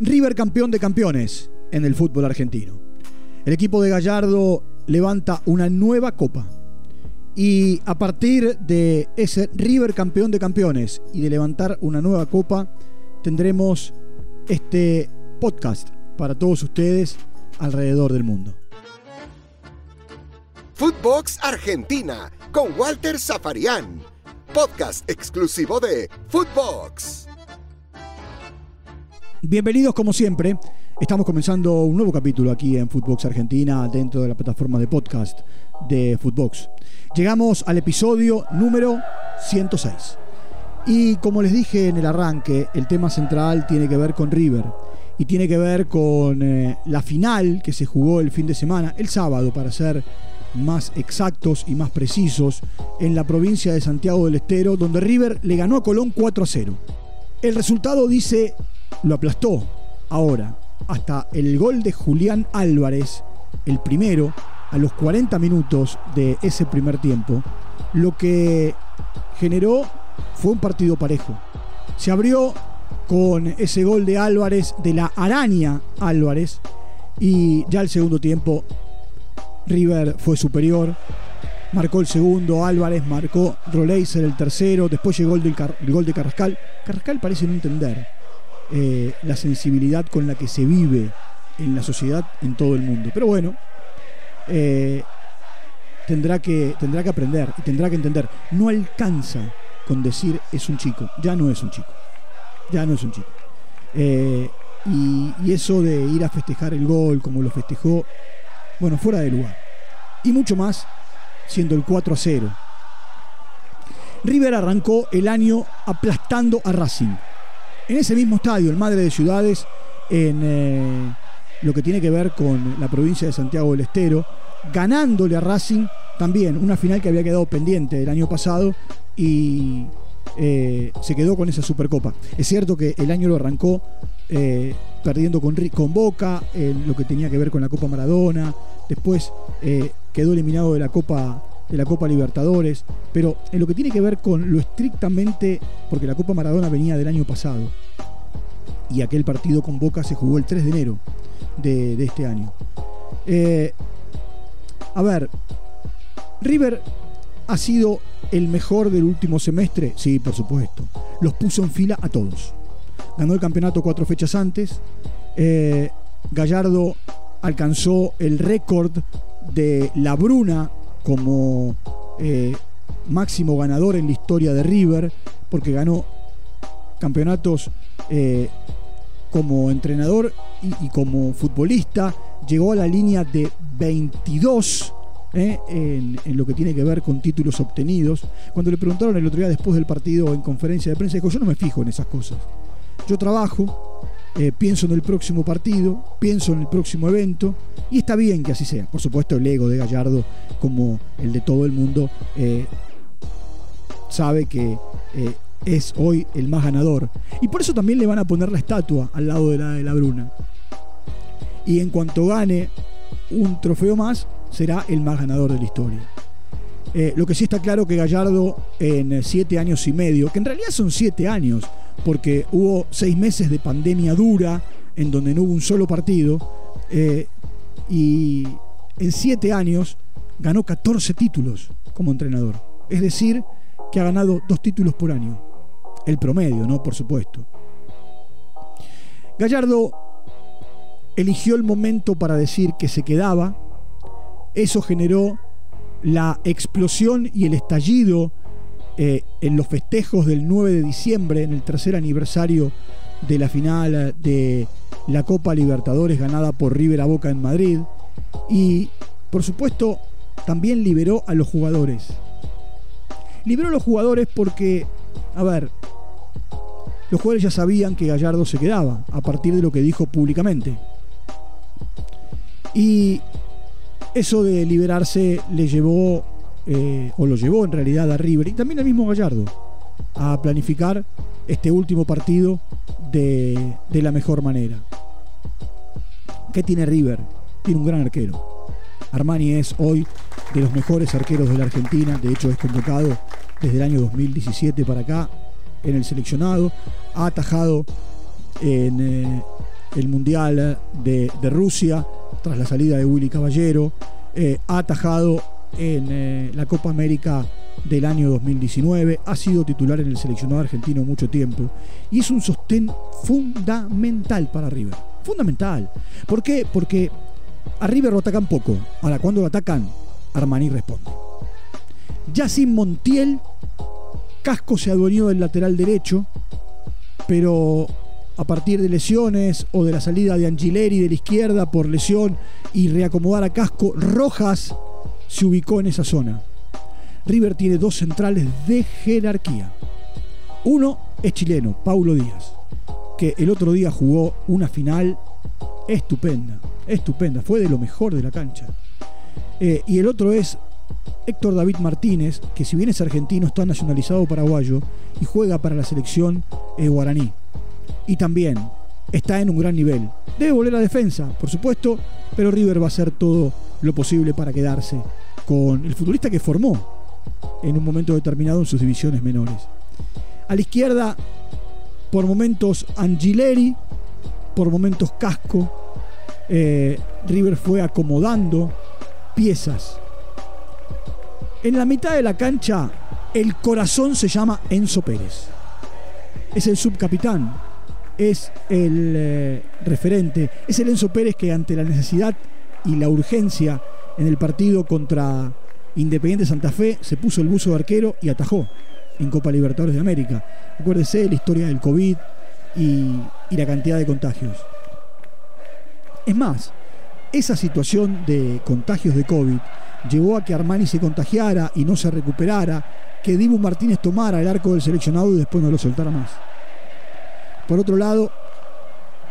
River campeón de campeones en el fútbol argentino. El equipo de Gallardo levanta una nueva copa. Y a partir de ese River campeón de campeones y de levantar una nueva copa, tendremos este podcast para todos ustedes alrededor del mundo. Footbox Argentina con Walter Zafarian. Podcast exclusivo de Footbox. Bienvenidos como siempre. Estamos comenzando un nuevo capítulo aquí en Footbox Argentina dentro de la plataforma de podcast de Footbox. Llegamos al episodio número 106. Y como les dije en el arranque, el tema central tiene que ver con River y tiene que ver con eh, la final que se jugó el fin de semana, el sábado para ser más exactos y más precisos, en la provincia de Santiago del Estero, donde River le ganó a Colón 4 a 0. El resultado dice, lo aplastó. Ahora, hasta el gol de Julián Álvarez, el primero, a los 40 minutos de ese primer tiempo, lo que generó fue un partido parejo. Se abrió con ese gol de Álvarez, de la araña Álvarez, y ya el segundo tiempo River fue superior, marcó el segundo, Álvarez marcó Roleiser el tercero, después llegó el, gol de Carrascal. Carrascal parece no entender eh, la sensibilidad con la que se vive en la sociedad en todo el mundo. Pero bueno, eh, tendrá, que, tendrá que aprender y tendrá que entender. No alcanza con decir es un chico, ya no es un chico, ya no es un chico. Eh, y, y eso de ir a festejar el gol como lo festejó, bueno, fuera de lugar. Y mucho más siendo el 4 a 0. River arrancó el año aplastando a Racing. En ese mismo estadio, el Madre de Ciudades, en eh, lo que tiene que ver con la provincia de Santiago del Estero, ganándole a Racing también una final que había quedado pendiente el año pasado y eh, se quedó con esa Supercopa. Es cierto que el año lo arrancó eh, perdiendo con, con Boca, lo que tenía que ver con la Copa Maradona, después quedó eliminado de la Copa de la Copa Libertadores, pero en lo que tiene que ver con lo estrictamente, porque la Copa Maradona venía del año pasado, y aquel partido con Boca se jugó el 3 de enero de, este año. a ver, River ha sido el mejor del último semestre? Sí, por supuesto. Los puso en fila a todos. Ganó el campeonato cuatro fechas antes. Eh, Gallardo alcanzó el récord de La Bruna como eh, máximo ganador en la historia de River, porque ganó campeonatos eh, como entrenador y, como futbolista. Llegó a la línea de 22 ¿eh? en, lo que tiene que ver con títulos obtenidos. Cuando le preguntaron el otro día después del partido en conferencia de prensa, dijo, yo no me fijo en esas cosas. Yo trabajo, eh, pienso en el próximo partido, pienso en el próximo evento, y está bien que así sea. Por supuesto, el ego de Gallardo, como el de todo el mundo, eh, sabe que es hoy el más ganador. Y por eso también le van a poner la estatua al lado de la de la Bruna. Y en cuanto gane un trofeo más, será el más ganador de la historia. Eh, lo que sí está claro que Gallardo en siete años y medio, que en realidad son siete años, porque hubo seis meses de pandemia dura en donde no hubo un solo partido, eh, y en siete años ganó 14 títulos como entrenador. Es decir, que ha ganado dos títulos por año. El promedio, ¿no? Por supuesto. Gallardo eligió el momento para decir que se quedaba eso generó la explosión y el estallido eh, en los festejos del 9 de diciembre, en el tercer aniversario de la final de la Copa Libertadores ganada por River a Boca en Madrid. Y, por supuesto, también liberó a los jugadores. Liberó a los jugadores porque, a ver, los jugadores ya sabían que Gallardo se quedaba a partir de lo que dijo públicamente. Y eso de liberarse le llevó, eh, o lo llevó en realidad a River, y también al mismo Gallardo, a planificar este último partido de, de la mejor manera. ¿Qué tiene River? Tiene un gran arquero. Armani es hoy de los mejores arqueros de la Argentina, de hecho es convocado desde el año 2017 para acá en el seleccionado, ha atajado en, eh, el Mundial de, Rusia, tras la salida de Willy Caballero, eh, ha atajado en eh, la Copa América del año 2019, ha sido titular en el seleccionado argentino mucho tiempo y es un sostén fundamental para River. Fundamental. ¿Por qué? Porque a River lo atacan poco. Ahora, cuando lo atacan, Armani responde. Ya sin Montiel, Casco se adueñó del lateral derecho, pero a partir de lesiones o de la salida de Angileri de la izquierda por lesión y reacomodar a Casco, Rojas se ubicó en esa zona. River tiene dos centrales de jerarquía. Uno es chileno, Paulo Díaz, que el otro día jugó una final estupenda, estupenda, fue de lo mejor de la cancha. Eh, y el otro es Héctor David Martínez, que si bien es argentino, está nacionalizado paraguayo y juega para la selección eh, guaraní. Y también está en un gran nivel. Debe volver a defensa, por supuesto, pero River va a hacer todo lo posible para quedarse con el futbolista que formó en un momento determinado en sus divisiones menores. A la izquierda, por momentos Angileri, por momentos Casco. Eh, River fue acomodando piezas. En la mitad de la cancha, el corazón se llama Enzo Pérez. Es el subcapitán, es el eh, referente, es el Enzo Pérez que ante la necesidad y la urgencia en el partido contra Independiente Santa Fe se puso el buzo de arquero y atajó en Copa Libertadores de América. Acuérdese la historia del COVID y, la cantidad de contagios. Es más, esa situación de contagios de COVID llevó a que Armani se contagiara y no se recuperara, que Dibu Martínez tomara el arco del seleccionado y después no lo soltara más. Por otro lado,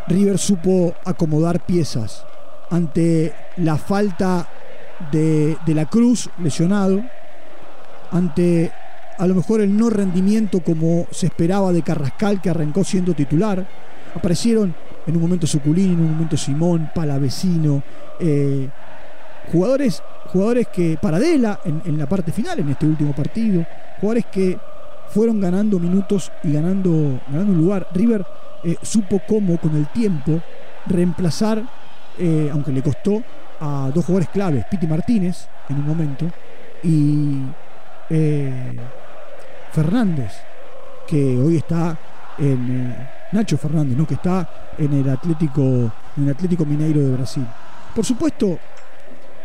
River supo acomodar piezas ante la falta de, la Cruz lesionado, ante a lo mejor el no rendimiento como se esperaba de Carrascal, que arrancó siendo titular. Aparecieron en un momento Suculini, en un momento Simón, Palavecino, eh, jugadores, jugadores que, Paradela en, en la parte final, en este último partido, jugadores que fueron ganando minutos y ganando, ganando un lugar. River eh, supo cómo con el tiempo reemplazar, eh, aunque le costó, a dos jugadores claves, Piti Martínez en un momento y eh, Fernández, que hoy está en eh, Nacho Fernández, ¿no? que está en el Atlético, en el Atlético Mineiro de Brasil. Por supuesto,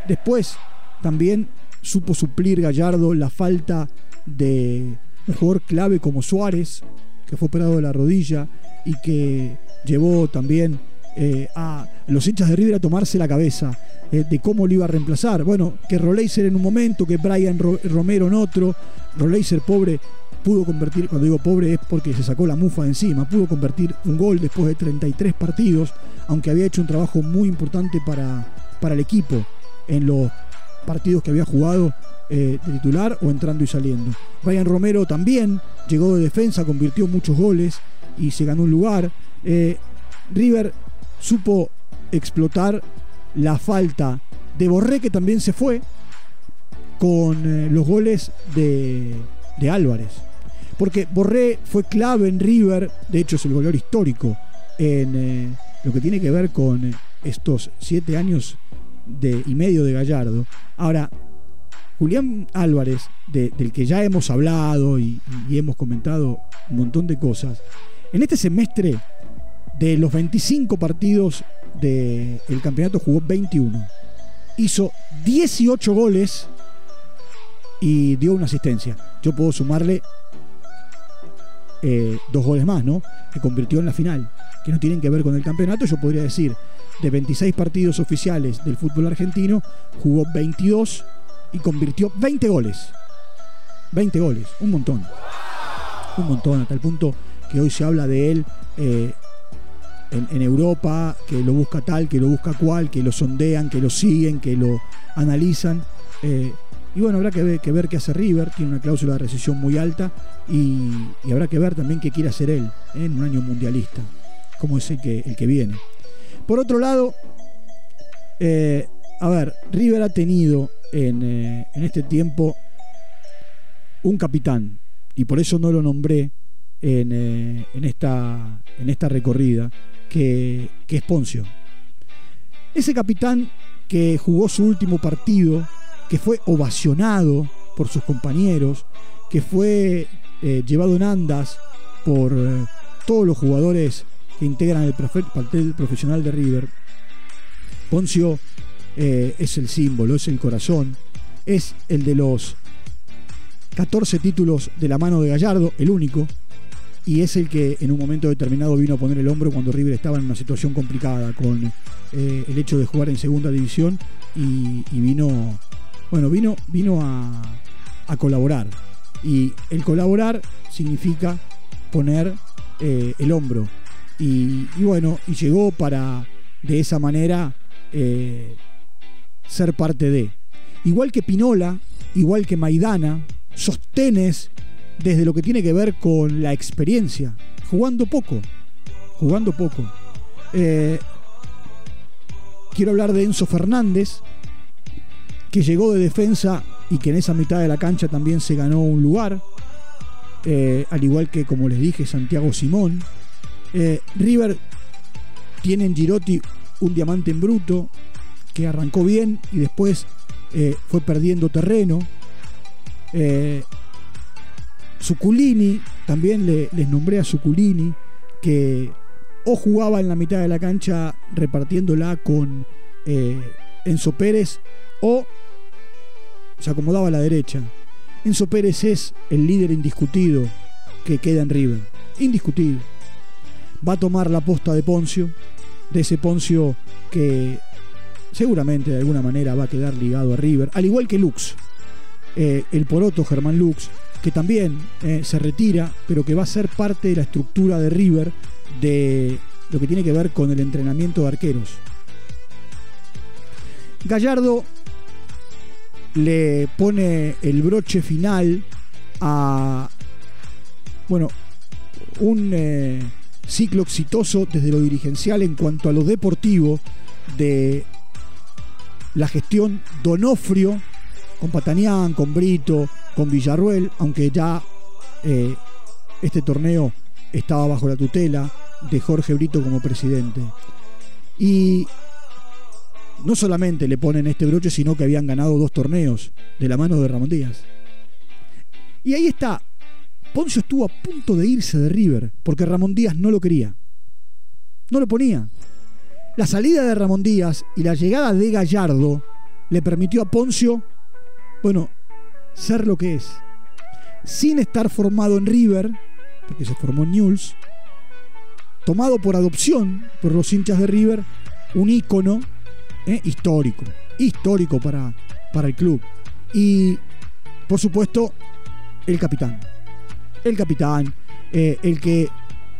después también supo suplir Gallardo la falta de un jugador clave como Suárez, que fue operado de la rodilla y que llevó también eh, a los hinchas de River a tomarse la cabeza eh, de cómo lo iba a reemplazar. Bueno, que Roleiser en un momento, que Brian Romero en otro. Roleiser, pobre, pudo convertir, cuando digo pobre es porque se sacó la mufa de encima, pudo convertir un gol después de 33 partidos, aunque había hecho un trabajo muy importante para, para el equipo en los partidos que había jugado eh, de titular o entrando y saliendo. Brian Romero también llegó de defensa, convirtió muchos goles y se ganó un lugar. River supo explotar la falta de Borré, que también se fue, con eh, los goles de, Álvarez. Porque Borré fue clave en River, de hecho es el goleador histórico en eh, lo que tiene que ver con estos siete años de, y medio de Gallardo. Ahora, Julián Álvarez, del que ya hemos hablado y, hemos comentado un montón de cosas, en este semestre, de los 25 partidos del campeonato jugó 21. Hizo 18 goles y dio una asistencia. Yo puedo sumarle eh, dos goles más, ¿no? Que convirtió en la final, que no tienen que ver con el campeonato. Yo podría decir, de 26 partidos oficiales del fútbol argentino, jugó 22 y convirtió 20 goles. 20 goles, un montón. Un montón, hasta el punto que hoy se habla de él eh, en, Europa, que lo busca tal, que lo busca cual, que lo sondean, que lo siguen, que lo analizan. Eh, y bueno, habrá que ver, qué hace River, tiene una cláusula de recesión muy alta y, habrá que ver también qué quiere hacer él ¿eh? en un año mundialista, como es el que, el que viene. Por otro lado, eh, a ver, River ha tenido en, en este tiempo un capitán, y por eso no lo nombré en, eh, en, esta, en esta recorrida, que, que es Poncio. Ese capitán que jugó su último partido, que fue ovacionado por sus compañeros, que fue eh, llevado en andas por eh, todos los jugadores que integran el plantel profesional de River. Poncio es el símbolo, es el corazón, es el de los 14 títulos de la mano de Gallardo, el único, y es el que en un momento determinado vino a poner el hombro cuando River estaba en una situación complicada con el hecho de jugar en segunda división y, vino, bueno, vino, vino a, a colaborar. Y el colaborar significa poner eh, el hombro. Y, bueno, y llegó para de esa manera eh, ser parte de. Igual que Pinola, igual que Maidana, sostenes desde lo que tiene que ver con la experiencia, jugando poco, jugando poco. Eh, quiero hablar de Enzo Fernández, que llegó de defensa y que en esa mitad de la cancha también se ganó un lugar, eh, al igual que, como les dije, Santiago Simón. Eh, River tiene en Girotti un diamante en bruto que arrancó bien y después fue perdiendo terreno. Suculini, también les nombré a Suculini, que o jugaba en la mitad de la cancha repartiéndola con Enzo Pérez o se acomodaba a la derecha. Enzo Pérez es el líder indiscutido que queda en River. Indiscutible. Va a tomar la posta de Poncio, de ese Poncio que seguramente de alguna manera va a quedar ligado a River, al igual que Lux, eh, el poroto Germán Lux, que también eh, se retira, pero que va a ser parte de la estructura de River de lo que tiene que ver con el entrenamiento de arqueros. Gallardo le pone el broche final a, bueno, un eh, ciclo exitoso desde lo dirigencial en cuanto a lo deportivo de la gestión Donofrio con Patanián, con Brito, con Villarruel, aunque ya eh, este torneo estaba bajo la tutela de Jorge Brito como presidente. Y no solamente le ponen este broche, sino que habían ganado dos torneos de la mano de Ramón Díaz. Y ahí está. Poncio estuvo a punto de irse de River porque Ramón Díaz no lo quería. No lo ponía. La salida de Ramón Díaz y la llegada de Gallardo le permitió a Poncio, bueno, ser lo que es. Sin estar formado en River, porque se formó en Newell's, tomado por adopción por los hinchas de River, un ícono ¿eh? histórico, histórico para, para el club. Y, por supuesto, el capitán. El capitán, eh, el que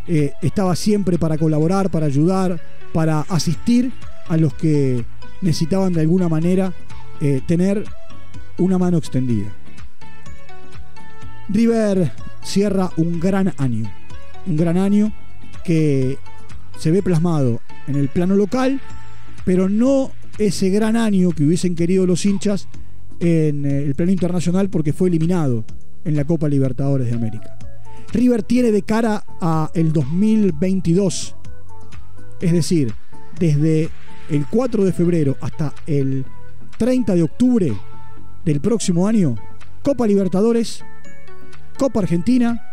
eh, estaba siempre para colaborar, para ayudar, para asistir a los que necesitaban de alguna manera tener una mano extendida. River cierra un gran año, un gran año que se ve plasmado en el plano local, pero no ese gran año que hubiesen querido los hinchas en eh, el plano internacional porque fue eliminado en la Copa Libertadores de América. River tiene de cara a el 2022, es decir, desde el 4 de febrero hasta el 30 de octubre del próximo año, Copa Libertadores, Copa Argentina,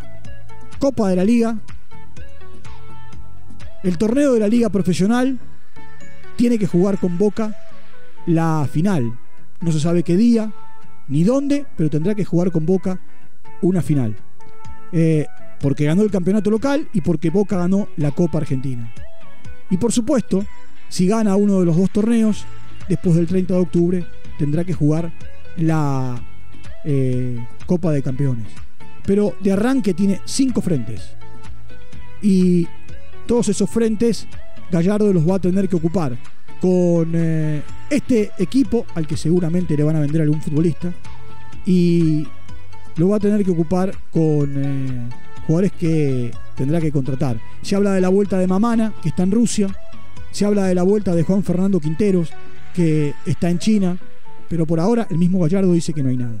Copa de la Liga, el torneo de la Liga Profesional tiene que jugar con Boca la final. No se sabe qué día ni dónde, pero tendrá que jugar con Boca una final. Eh, porque ganó el campeonato local y porque Boca ganó la Copa Argentina. Y por supuesto, si gana uno de los dos torneos, después del 30 de octubre tendrá que jugar la eh, Copa de Campeones. Pero de arranque tiene cinco frentes. Y todos esos frentes Gallardo los va a tener que ocupar con eh, este equipo al que seguramente le van a vender algún futbolista y lo va a tener que ocupar con eh, jugadores que tendrá que contratar. Se habla de la vuelta de Mamana, que está en Rusia, se habla de la vuelta de Juan Fernando Quinteros, que está en China, pero por ahora el mismo Gallardo dice que no hay nada.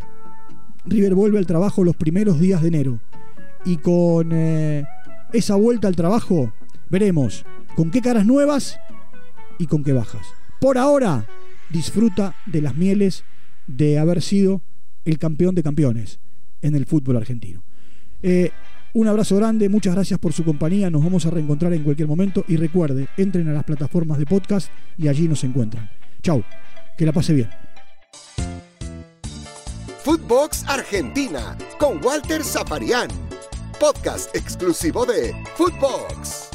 River vuelve al trabajo los primeros días de enero y con eh, esa vuelta al trabajo, veremos con qué caras nuevas y con qué bajas. Por ahora, disfruta de las mieles de haber sido el campeón de campeones en el fútbol argentino. Eh, un abrazo grande, muchas gracias por su compañía, nos vamos a reencontrar en cualquier momento y recuerde, entren a las plataformas de podcast y allí nos encuentran. Chau, que la pase bien. Footbox Argentina con Walter Zafarian, podcast exclusivo de Footbox.